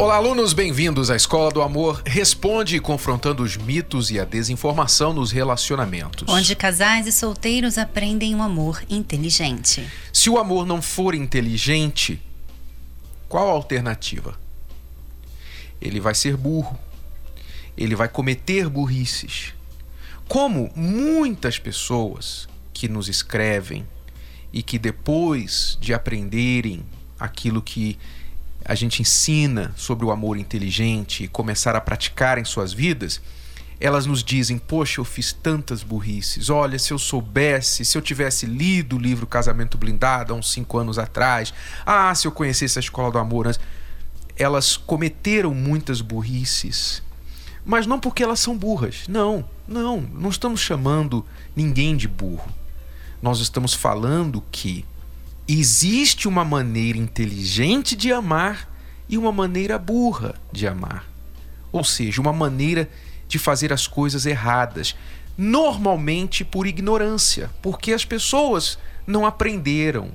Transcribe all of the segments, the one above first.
Olá, alunos, bem-vindos à Escola do Amor Responde, confrontando os mitos e a desinformação nos relacionamentos. Onde casais e solteiros aprendem um amor inteligente. Se o amor não for inteligente, qual a alternativa? ele vai ser burro, ele vai cometer burrices. Como muitas pessoas que nos escrevem e que depois de aprenderem aquilo que a gente ensina sobre o amor inteligente e começar a praticar em suas vidas, elas nos dizem: Poxa, eu fiz tantas burrices. Olha, se eu soubesse, se eu tivesse lido o livro Casamento Blindado há uns cinco anos atrás. Ah, se eu conhecesse a escola do amor antes elas cometeram muitas burrices, mas não porque elas são burras. Não, não, não estamos chamando ninguém de burro. Nós estamos falando que existe uma maneira inteligente de amar e uma maneira burra de amar. Ou seja, uma maneira de fazer as coisas erradas, normalmente por ignorância, porque as pessoas não aprenderam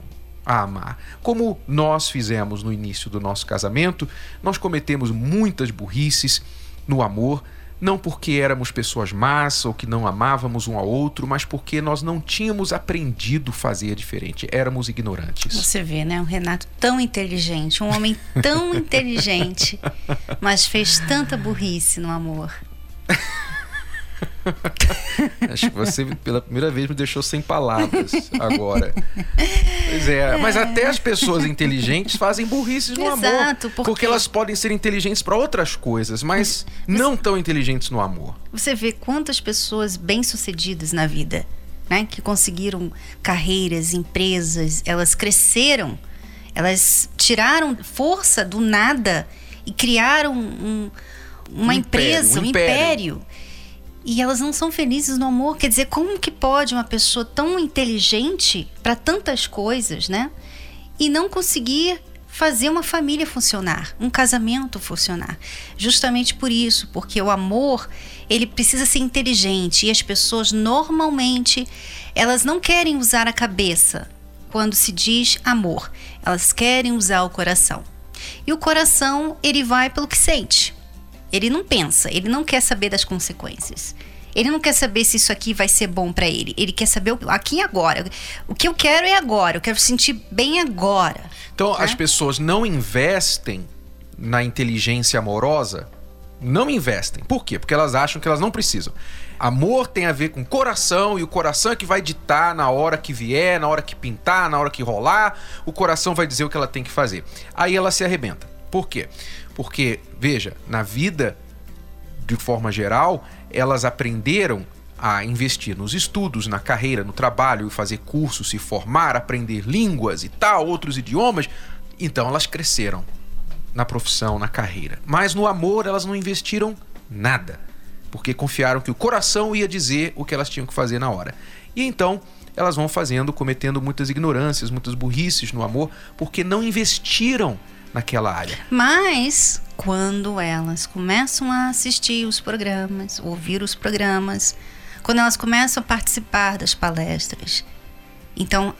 a amar. Como nós fizemos no início do nosso casamento, nós cometemos muitas burrices no amor, não porque éramos pessoas más ou que não amávamos um ao outro, mas porque nós não tínhamos aprendido a fazer diferente, éramos ignorantes. Você vê, né? Um Renato tão inteligente, um homem tão inteligente, mas fez tanta burrice no amor. Acho que você, pela primeira vez, me deixou sem palavras agora. Pois é, mas até as pessoas inteligentes fazem burrices no Exato, amor. porque... porque elas podem ser inteligentes para outras coisas, mas não tão inteligentes no amor. Você vê quantas pessoas bem-sucedidas na vida, né? Que conseguiram carreiras, empresas, elas cresceram, elas tiraram força do nada e criaram um, uma Um empresa, império, um um império. E elas não são felizes no amor. Quer dizer, como que pode uma pessoa tão inteligente para tantas coisas, né? E não conseguir fazer uma família funcionar, um casamento funcionar. Justamente por isso, porque o amor, ele precisa ser inteligente e as pessoas normalmente elas não querem usar a cabeça quando se diz amor. Elas querem usar o coração. E o coração, ele vai pelo que sente. Ele não pensa, ele não quer saber das consequências. Ele não quer saber se isso aqui vai ser bom para ele. Ele quer saber o aqui e agora. O que eu quero é agora. Eu quero sentir bem agora. Então, né? as pessoas não investem na inteligência amorosa, não investem. Por quê? Porque elas acham que elas não precisam. Amor tem a ver com coração e o coração é que vai ditar na hora que vier, na hora que pintar, na hora que rolar, o coração vai dizer o que ela tem que fazer. Aí ela se arrebenta. Por quê? Porque, veja, na vida, de forma geral, elas aprenderam a investir nos estudos, na carreira, no trabalho, fazer cursos, se formar, aprender línguas e tal, outros idiomas. Então elas cresceram na profissão, na carreira. Mas no amor elas não investiram nada, porque confiaram que o coração ia dizer o que elas tinham que fazer na hora. E então elas vão fazendo, cometendo muitas ignorâncias, muitas burrices no amor, porque não investiram naquela área. Mas quando elas começam a assistir os programas, ouvir os programas, quando elas começam a participar das palestras, então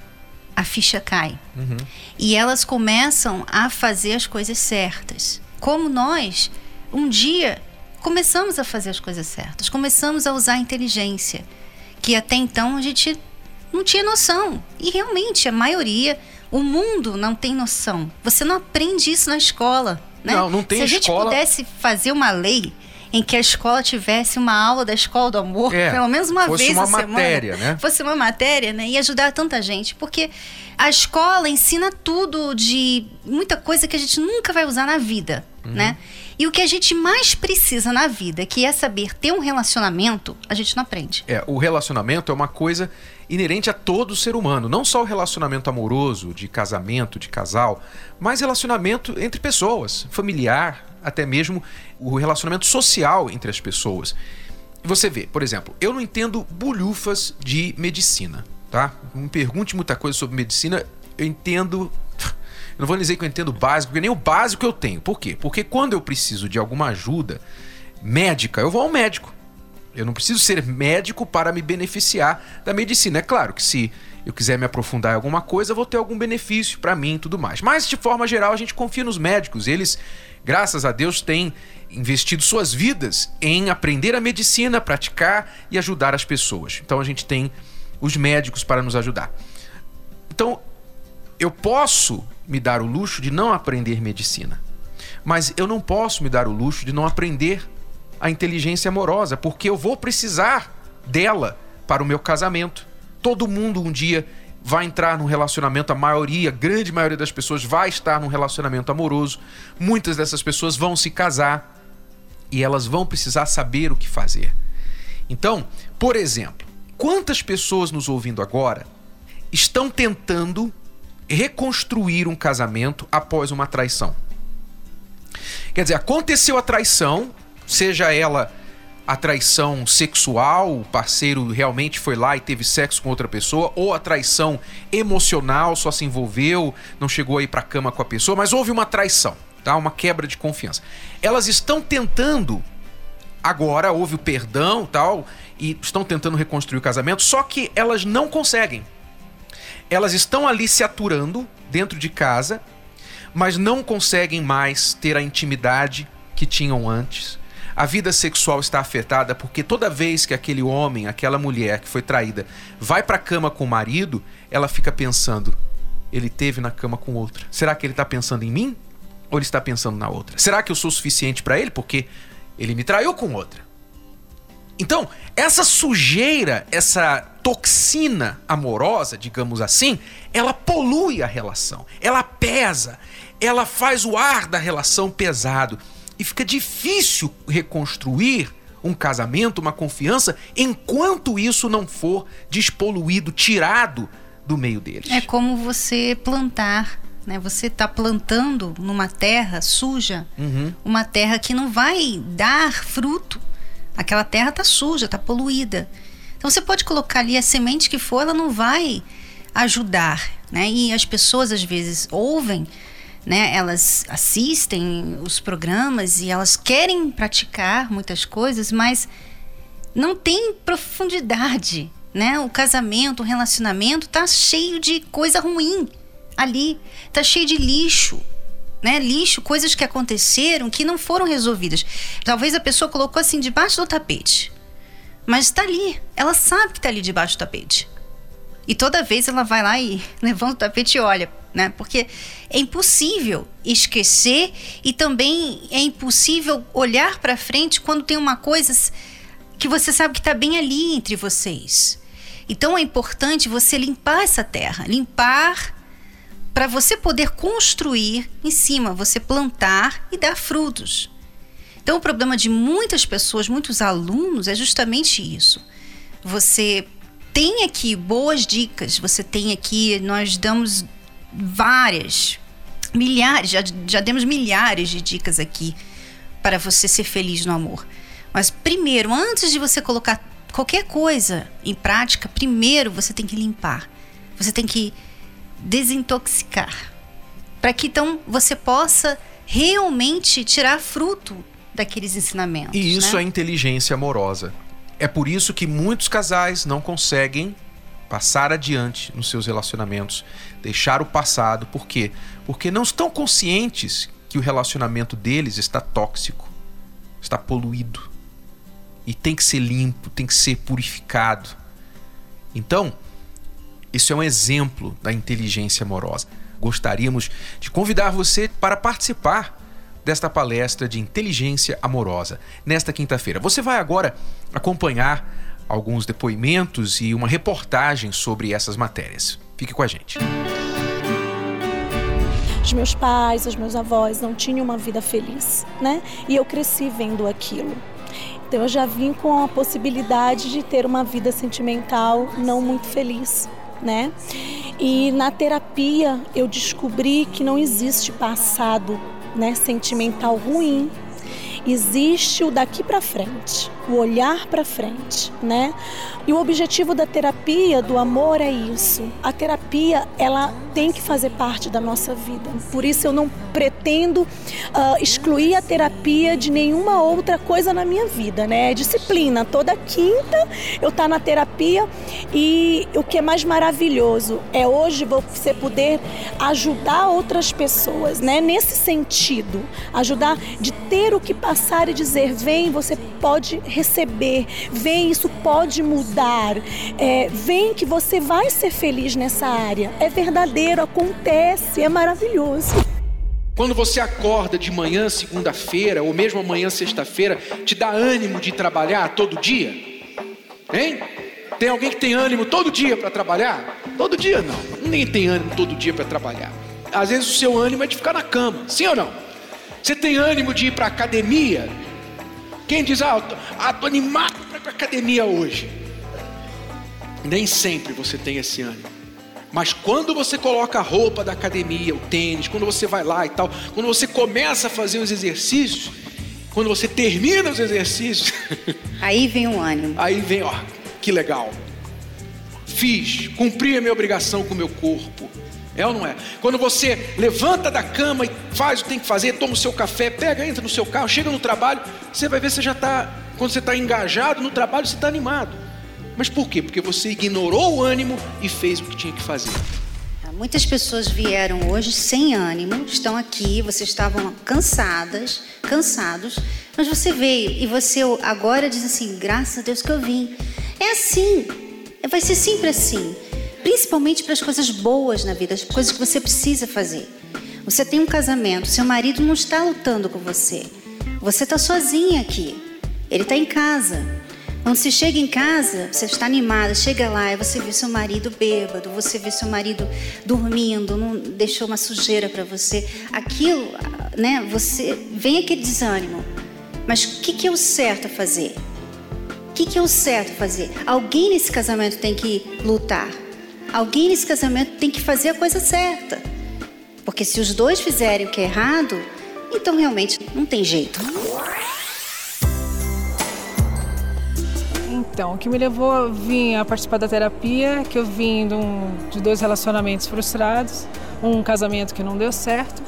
a ficha cai. Uhum. E elas começam a fazer as coisas certas. Como nós, um dia, começamos a fazer as coisas certas, começamos a usar a inteligência, que até então a gente não tinha noção. E realmente, a maioria, o mundo não tem noção. Você não aprende isso na escola. Né? Não, não tem Se a gente escola- pudesse fazer uma lei em que a escola tivesse uma aula da escola do amor, É, pelo menos uma fosse vez uma a semana, matéria, né? fosse uma matéria, né? E ajudar tanta gente. Porque a escola ensina tudo de muita coisa que a gente nunca vai usar na vida, Uhum. né? E o que a gente mais precisa na vida, que é saber ter um relacionamento, a gente não aprende. É, o relacionamento é uma coisa inerente a todo ser humano, não só o relacionamento amoroso, de casamento, de casal, mas relacionamento entre pessoas, familiar, até mesmo o relacionamento social entre as pessoas. Você vê, por exemplo, eu não entendo bolhufas de medicina, tá? Não me pergunte muita coisa sobre medicina, eu entendo Eu não vou dizer que eu entendo básico, porque nem o básico eu tenho. Por quê? Porque quando eu preciso de alguma ajuda médica, eu vou ao médico. Eu não preciso ser médico para me beneficiar da medicina. É claro que se eu quiser me aprofundar em alguma coisa, vou ter algum benefício para mim e tudo mais. Mas de forma geral, a gente confia nos médicos. Eles, graças a Deus, têm investido suas vidas em aprender a medicina, praticar e ajudar as pessoas. Então a gente tem os médicos para nos ajudar. Então, eu posso me dar o luxo de não aprender medicina, mas eu não posso me dar o luxo de não aprender a inteligência amorosa, porque eu vou precisar dela para o meu casamento. Todo mundo um dia vai entrar num relacionamento, a maioria, a grande maioria das pessoas vai estar num relacionamento amoroso. Muitas dessas pessoas vão se casar e elas vão precisar saber o que fazer. Então, por exemplo, quantas pessoas nos ouvindo agora estão tentando reconstruir um casamento após uma traição? Quer dizer, aconteceu a traição, seja ela a traição sexual, o parceiro realmente foi lá e teve sexo com outra pessoa, ou a traição emocional, só se envolveu, não chegou aí para cama com a pessoa, mas houve uma traição, tá? Uma quebra de confiança. Elas estão tentando agora houve o perdão, tal, e estão tentando reconstruir o casamento, só que elas não conseguem. Elas estão ali se aturando dentro de casa, mas não conseguem mais ter a intimidade que tinham antes a vida sexual está afetada porque toda vez que aquele homem, aquela mulher que foi traída, vai para a cama com o marido, ela fica pensando: ele teve na cama com outra. Será que ele está pensando em mim? Ou ele está pensando na outra? Será que eu sou suficiente para ele porque ele me traiu com outra? Então, essa sujeira, essa toxina amorosa, digamos assim, ela polui a relação, ela pesa, ela faz o ar da relação pesado e fica difícil reconstruir um casamento, uma confiança, enquanto isso não for despoluído, tirado do meio deles. É como você plantar, né? Você está plantando numa terra suja, uhum. uma terra que não vai dar fruto. Aquela terra está suja, está poluída. Então você pode colocar ali a semente que for, ela não vai ajudar, né? E as pessoas às vezes ouvem né? Elas assistem os programas e elas querem praticar muitas coisas, mas não tem profundidade, né? O casamento, o relacionamento tá cheio de coisa ruim ali, tá cheio de lixo, né? Lixo, coisas que aconteceram que não foram resolvidas. Talvez a pessoa colocou assim debaixo do tapete, mas está ali. Ela sabe que está ali debaixo do tapete. E toda vez ela vai lá e levanta o tapete e olha, né? Porque é impossível esquecer e também é impossível olhar para frente quando tem uma coisa que você sabe que está bem ali entre vocês. Então é importante você limpar essa terra, limpar para você poder construir em cima, você plantar e dar frutos. Então o problema de muitas pessoas, muitos alunos é justamente isso. Você tem aqui boas dicas, você tem aqui, nós damos várias, milhares, já, já demos milhares de dicas aqui para você ser feliz no amor. Mas primeiro, antes de você colocar qualquer coisa em prática, primeiro você tem que limpar. Você tem que desintoxicar. Para que então você possa realmente tirar fruto daqueles ensinamentos. E isso né? é inteligência amorosa. É por isso que muitos casais não conseguem passar adiante nos seus relacionamentos, deixar o passado, por quê? Porque não estão conscientes que o relacionamento deles está tóxico, está poluído e tem que ser limpo, tem que ser purificado. Então, isso é um exemplo da inteligência amorosa. Gostaríamos de convidar você para participar desta palestra de inteligência amorosa nesta quinta-feira. Você vai agora acompanhar alguns depoimentos e uma reportagem sobre essas matérias. Fique com a gente. Os meus pais, os meus avós não tinham uma vida feliz, né? E eu cresci vendo aquilo. Então eu já vim com a possibilidade de ter uma vida sentimental não muito feliz, né? E na terapia eu descobri que não existe passado né, sentimental ruim, existe o daqui para frente. O olhar para frente, né? E o objetivo da terapia do amor é isso. A terapia, ela tem que fazer parte da nossa vida. Por isso eu não pretendo uh, excluir a terapia de nenhuma outra coisa na minha vida, né? É disciplina. Toda quinta eu tá na terapia e o que é mais maravilhoso é hoje você poder ajudar outras pessoas, né? Nesse sentido, ajudar de ter o que passar e dizer, vem, você pode receber, vem, isso pode mudar, é, vem que você vai ser feliz nessa área. É verdadeiro, acontece, é maravilhoso. Quando você acorda de manhã, segunda-feira, ou mesmo amanhã, sexta-feira, te dá ânimo de trabalhar todo dia? Hein? Tem alguém que tem ânimo todo dia para trabalhar? Todo dia não. Ninguém tem ânimo todo dia para trabalhar. Às vezes o seu ânimo é de ficar na cama, sim ou não? Você tem ânimo de ir para academia? Quem diz, ah, tô, ah, tô animado para ir para academia hoje? Nem sempre você tem esse ânimo. Mas quando você coloca a roupa da academia, o tênis, quando você vai lá e tal, quando você começa a fazer os exercícios, quando você termina os exercícios, aí vem o ânimo. Aí vem, ó, que legal. Fiz, cumpri a minha obrigação com o meu corpo. É ou não é? Quando você levanta da cama e faz o que tem que fazer, toma o seu café, pega, entra no seu carro, chega no trabalho, você vai ver você já está, quando você está engajado no trabalho, você está animado. Mas por quê? Porque você ignorou o ânimo e fez o que tinha que fazer. Muitas pessoas vieram hoje sem ânimo, estão aqui, vocês estavam cansadas, cansados, mas você veio e você agora diz assim: graças a Deus que eu vim. É assim, vai ser sempre assim, principalmente para as coisas boas na vida, as coisas que você precisa fazer. Você tem um casamento, seu marido não está lutando com você, você está sozinha aqui, ele está em casa. Quando você chega em casa, você está animada, chega lá e você vê seu marido bêbado, você vê seu marido dormindo, não deixou uma sujeira para você. Aquilo, né? Você vem aquele desânimo. Mas o que, que é o certo a fazer? O que, que é o certo a fazer? Alguém nesse casamento tem que lutar. Alguém nesse casamento tem que fazer a coisa certa. Porque se os dois fizerem o que é errado, então realmente não tem jeito. Então, o que me levou a vir a participar da terapia, que eu vim de, um, de dois relacionamentos frustrados, um casamento que não deu certo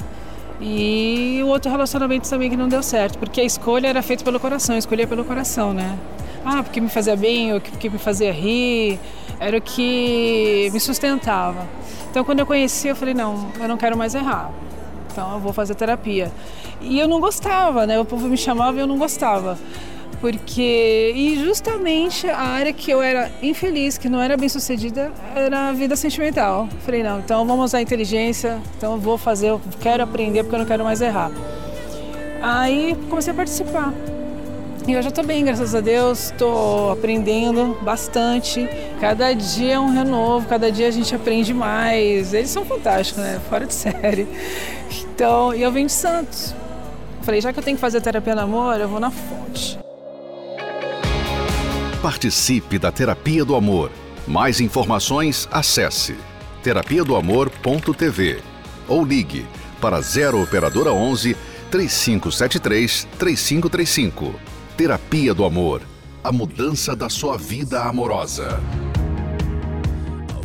e o outro relacionamento também que não deu certo, porque a escolha era feita pelo coração, escolher pelo coração, né? Ah, porque me fazia bem, o que me fazia rir, era o que me sustentava. Então, quando eu conheci, eu falei: não, eu não quero mais errar. Então, eu vou fazer terapia. E eu não gostava, né? O povo me chamava e eu não gostava porque e justamente a área que eu era infeliz, que não era bem sucedida, era a vida sentimental. Falei não, então vamos usar a inteligência, então eu vou fazer, eu quero aprender porque eu não quero mais errar. Aí comecei a participar. E eu já estou bem, graças a Deus, estou aprendendo bastante. Cada dia é um renovo, cada dia a gente aprende mais. Eles são fantásticos, né? Fora de série. Então, e eu venho de Santos. Falei, já que eu tenho que fazer terapia no amor, eu vou na fonte. Participe da Terapia do Amor. Mais informações, acesse terapia do amor.tv ou ligue para 0 operadora 11 3573 3535. Terapia do Amor. A mudança da sua vida amorosa.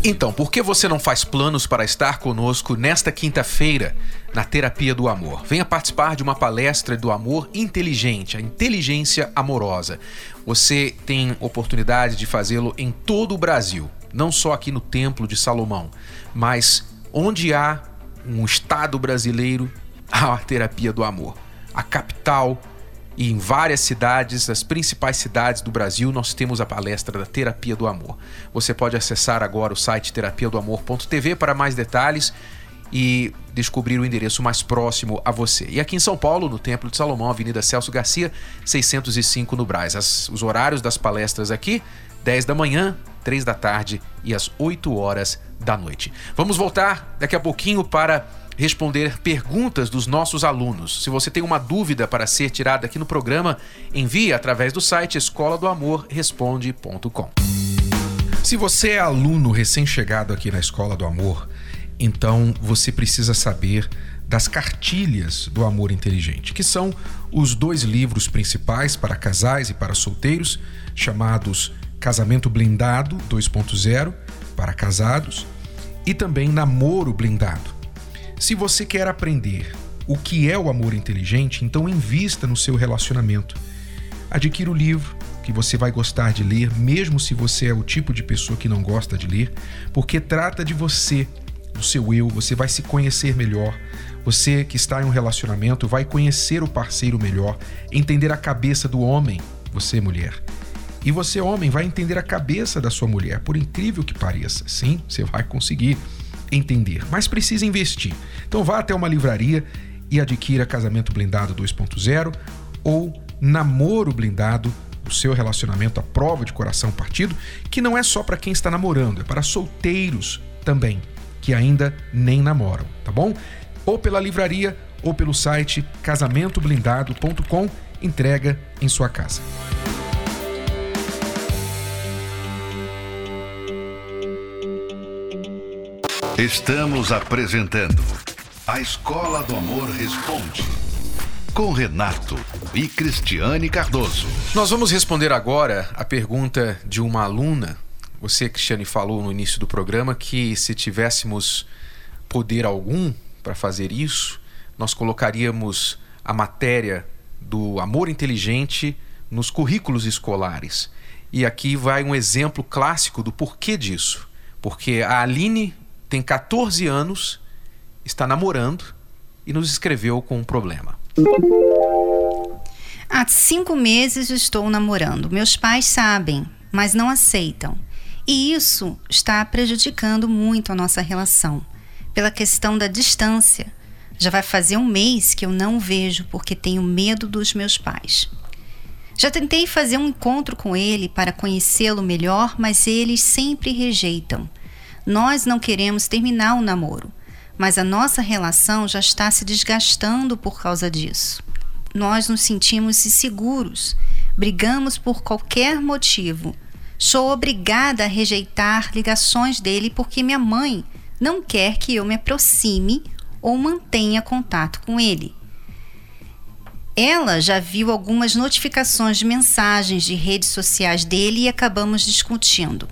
Então, por que você não faz planos para estar conosco nesta quinta-feira na Terapia do Amor? Venha participar de uma palestra do amor inteligente, a inteligência amorosa. Você tem oportunidade de fazê-lo em todo o Brasil, não só aqui no Templo de Salomão, mas onde há um estado brasileiro, há a Terapia do Amor. A capital e em várias cidades, as principais cidades do Brasil, nós temos a palestra da Terapia do Amor. Você pode acessar agora o site terapiadoamor.tv para mais detalhes e descobrir o endereço mais próximo a você. E aqui em São Paulo, no Templo de Salomão, Avenida Celso Garcia, 605 no Braz. As, os horários das palestras aqui, 10 da manhã, 3 da tarde e às 8 horas da noite. Vamos voltar daqui a pouquinho para responder perguntas dos nossos alunos. Se você tem uma dúvida para ser tirada aqui no programa, envie através do site escola do amor responde.com. Se você é aluno recém-chegado aqui na Escola do Amor, então você precisa saber das cartilhas do amor inteligente, que são os dois livros principais para casais e para solteiros, chamados Casamento Blindado 2.0 para casados e também Namoro Blindado. Se você quer aprender o que é o amor inteligente, então invista no seu relacionamento. Adquira o livro que você vai gostar de ler, mesmo se você é o tipo de pessoa que não gosta de ler, porque trata de você, do seu eu, você vai se conhecer melhor. Você que está em um relacionamento vai conhecer o parceiro melhor, entender a cabeça do homem, você mulher. E você, homem, vai entender a cabeça da sua mulher, por incrível que pareça. Sim, você vai conseguir entender, mas precisa investir. Então vá até uma livraria e adquira Casamento Blindado 2.0 ou Namoro Blindado, o seu relacionamento à prova de coração partido, que não é só para quem está namorando, é para solteiros também, que ainda nem namoram, tá bom? Ou pela livraria ou pelo site casamentoblindado.com, entrega em sua casa. Estamos apresentando A Escola do Amor Responde. Com Renato e Cristiane Cardoso. Nós vamos responder agora a pergunta de uma aluna. Você, Cristiane, falou no início do programa que se tivéssemos poder algum para fazer isso, nós colocaríamos a matéria do amor inteligente nos currículos escolares. E aqui vai um exemplo clássico do porquê disso. Porque a Aline tem 14 anos, está namorando e nos escreveu com um problema. Há cinco meses estou namorando. Meus pais sabem, mas não aceitam. E isso está prejudicando muito a nossa relação, pela questão da distância. Já vai fazer um mês que eu não vejo porque tenho medo dos meus pais. Já tentei fazer um encontro com ele para conhecê-lo melhor, mas eles sempre rejeitam. Nós não queremos terminar o namoro, mas a nossa relação já está se desgastando por causa disso. Nós nos sentimos inseguros, brigamos por qualquer motivo. Sou obrigada a rejeitar ligações dele porque minha mãe não quer que eu me aproxime ou mantenha contato com ele. Ela já viu algumas notificações de mensagens de redes sociais dele e acabamos discutindo.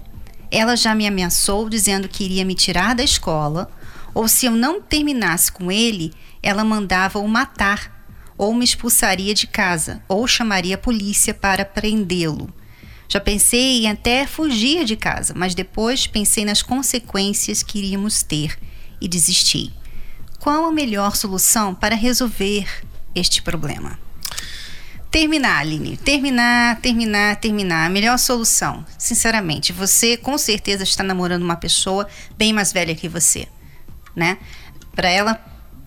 Ela já me ameaçou dizendo que iria me tirar da escola, ou se eu não terminasse com ele, ela mandava o matar, ou me expulsaria de casa, ou chamaria a polícia para prendê-lo. Já pensei em até fugir de casa, mas depois pensei nas consequências que iríamos ter e desisti. Qual a melhor solução para resolver este problema? Terminar, Aline. Terminar, terminar, terminar. A melhor solução, sinceramente. Você com certeza está namorando uma pessoa bem mais velha que você, né? Para ela,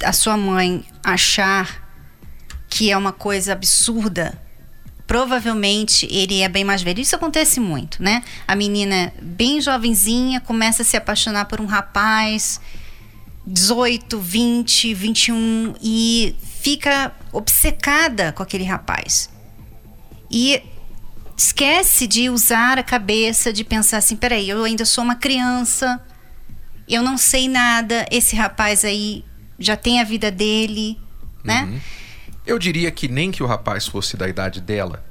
a sua mãe achar que é uma coisa absurda, provavelmente ele é bem mais velho. Isso acontece muito, né? A menina bem jovenzinha começa a se apaixonar por um rapaz 18, 20, 21 e fica obcecada com aquele rapaz. E esquece de usar a cabeça, de pensar assim: peraí, eu ainda sou uma criança, eu não sei nada, esse rapaz aí já tem a vida dele, né? Uhum. Eu diria que nem que o rapaz fosse da idade dela,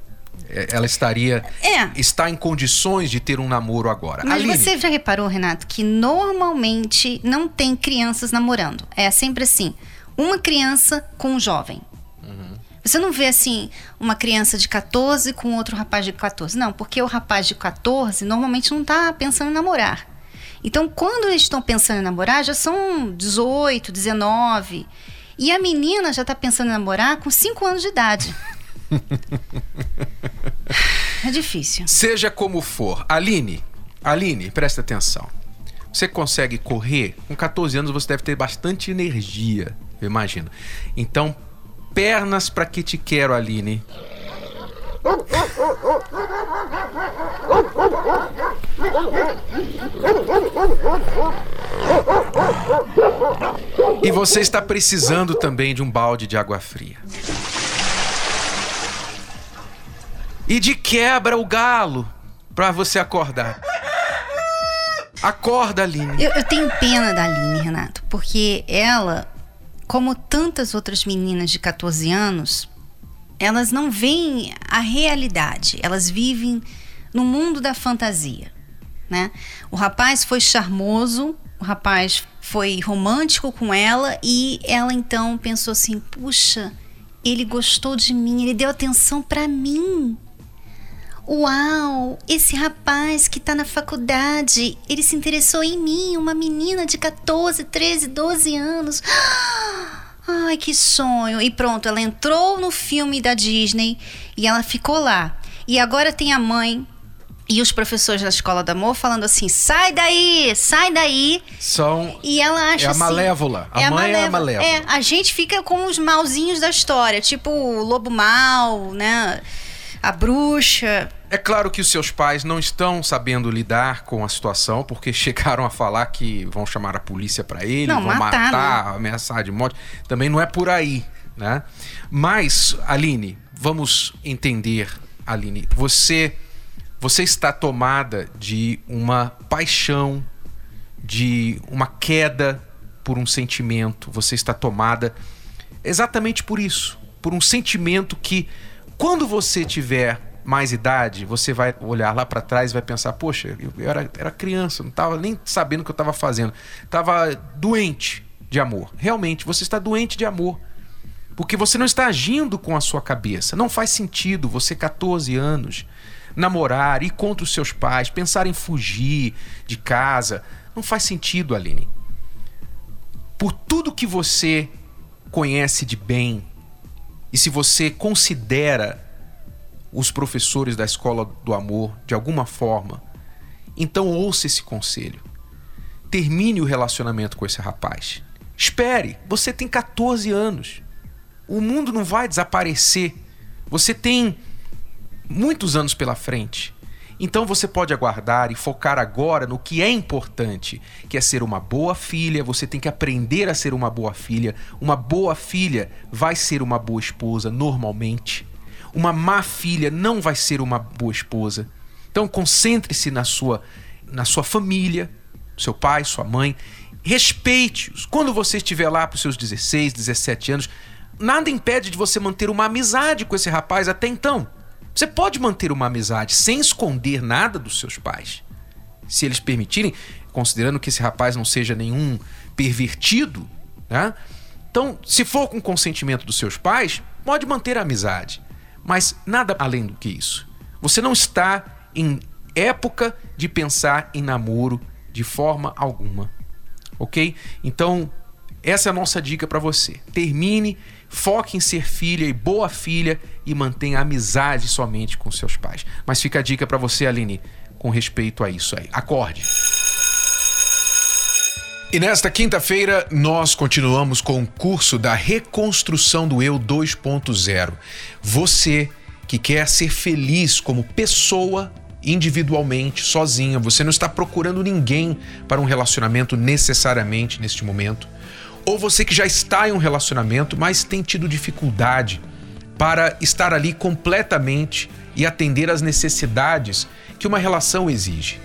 é, ela estaria É. está em condições de ter um namoro agora. Mas Aline, você já reparou, Renato, que normalmente não tem crianças namorando. É sempre assim: uma criança com um jovem. Você não vê assim uma criança de 14 com outro rapaz de 14. Não, porque o rapaz de 14 normalmente não está pensando em namorar. Então, quando eles estão pensando em namorar, já são 18, 19. E a menina já está pensando em namorar com 5 anos de idade. é difícil. seja como for, Aline, Aline, presta atenção. Você consegue correr? Com 14 anos você deve ter bastante energia, eu imagino. Então, pernas para que te quero, Aline. E você está precisando também de um balde de água fria. E de quebra o galo para você acordar. Acorda, Aline. Eu, eu tenho pena da Aline, Renato, porque ela como tantas outras meninas de 14 anos, elas não veem a realidade, elas vivem no mundo da fantasia. Né? O rapaz foi charmoso, o rapaz foi romântico com ela e ela então pensou assim: puxa, ele gostou de mim, ele deu atenção para mim. Uau, esse rapaz que tá na faculdade, ele se interessou em mim, uma menina de 14, 13, 12 anos. Ai, que sonho. E pronto, ela entrou no filme da Disney e ela ficou lá. E agora tem a mãe e os professores da escola do amor falando assim: sai daí, sai daí. São. E ela acha é a assim, malévola. A é mãe malévola. é a malévola. É, a gente fica com os malzinhos da história, tipo o lobo mal, né? A bruxa. É claro que os seus pais não estão sabendo lidar com a situação, porque chegaram a falar que vão chamar a polícia para ele, Não, vão matar, matar, né? ameaçar de morte. Também não é por aí, né? Mas, Aline, vamos entender, Aline, você você está tomada de uma paixão, de uma queda por um sentimento. Você está tomada exatamente por isso, por um sentimento que quando você tiver mais idade, você vai olhar lá para trás e vai pensar: poxa, eu era, era criança, não estava nem sabendo o que eu estava fazendo, estava doente de amor. Realmente, você está doente de amor. Porque você não está agindo com a sua cabeça. Não faz sentido você, 14 anos, namorar, ir contra os seus pais, pensar em fugir de casa. Não faz sentido, Aline. Por tudo que você conhece de bem, e se você considera os professores da escola do amor de alguma forma, então ouça esse conselho. Termine o relacionamento com esse rapaz. Espere, você tem 14 anos. O mundo não vai desaparecer. Você tem muitos anos pela frente. Então você pode aguardar e focar agora no que é importante, que é ser uma boa filha. Você tem que aprender a ser uma boa filha. Uma boa filha vai ser uma boa esposa normalmente. Uma má filha não vai ser uma boa esposa. Então concentre-se na sua na sua família, seu pai, sua mãe, respeite-os. Quando você estiver lá para os seus 16, 17 anos, nada impede de você manter uma amizade com esse rapaz até então. Você pode manter uma amizade sem esconder nada dos seus pais. Se eles permitirem, considerando que esse rapaz não seja nenhum pervertido, né? Então, se for com consentimento dos seus pais, pode manter a amizade. Mas nada além do que isso. Você não está em época de pensar em namoro de forma alguma. Ok? Então, essa é a nossa dica para você. Termine, foque em ser filha e boa filha e mantenha amizade somente com seus pais. Mas fica a dica para você, Aline, com respeito a isso aí. Acorde. E nesta quinta-feira nós continuamos com o curso da reconstrução do eu 2.0. Você que quer ser feliz como pessoa individualmente, sozinha, você não está procurando ninguém para um relacionamento necessariamente neste momento, ou você que já está em um relacionamento, mas tem tido dificuldade para estar ali completamente e atender às necessidades que uma relação exige.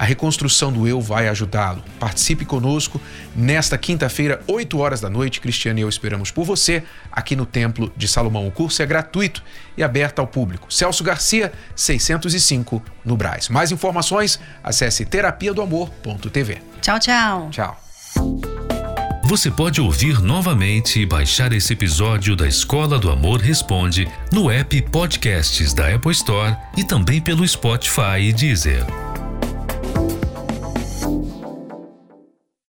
A reconstrução do eu vai ajudá-lo. Participe conosco nesta quinta-feira, 8 horas da noite. Cristiano e eu esperamos por você aqui no Templo de Salomão. O curso é gratuito e aberto ao público. Celso Garcia, 605, no Braz. Mais informações, acesse terapia do amor.tv. Tchau, tchau. Tchau. Você pode ouvir novamente e baixar esse episódio da Escola do Amor Responde no app Podcasts da Apple Store e também pelo Spotify e Deezer.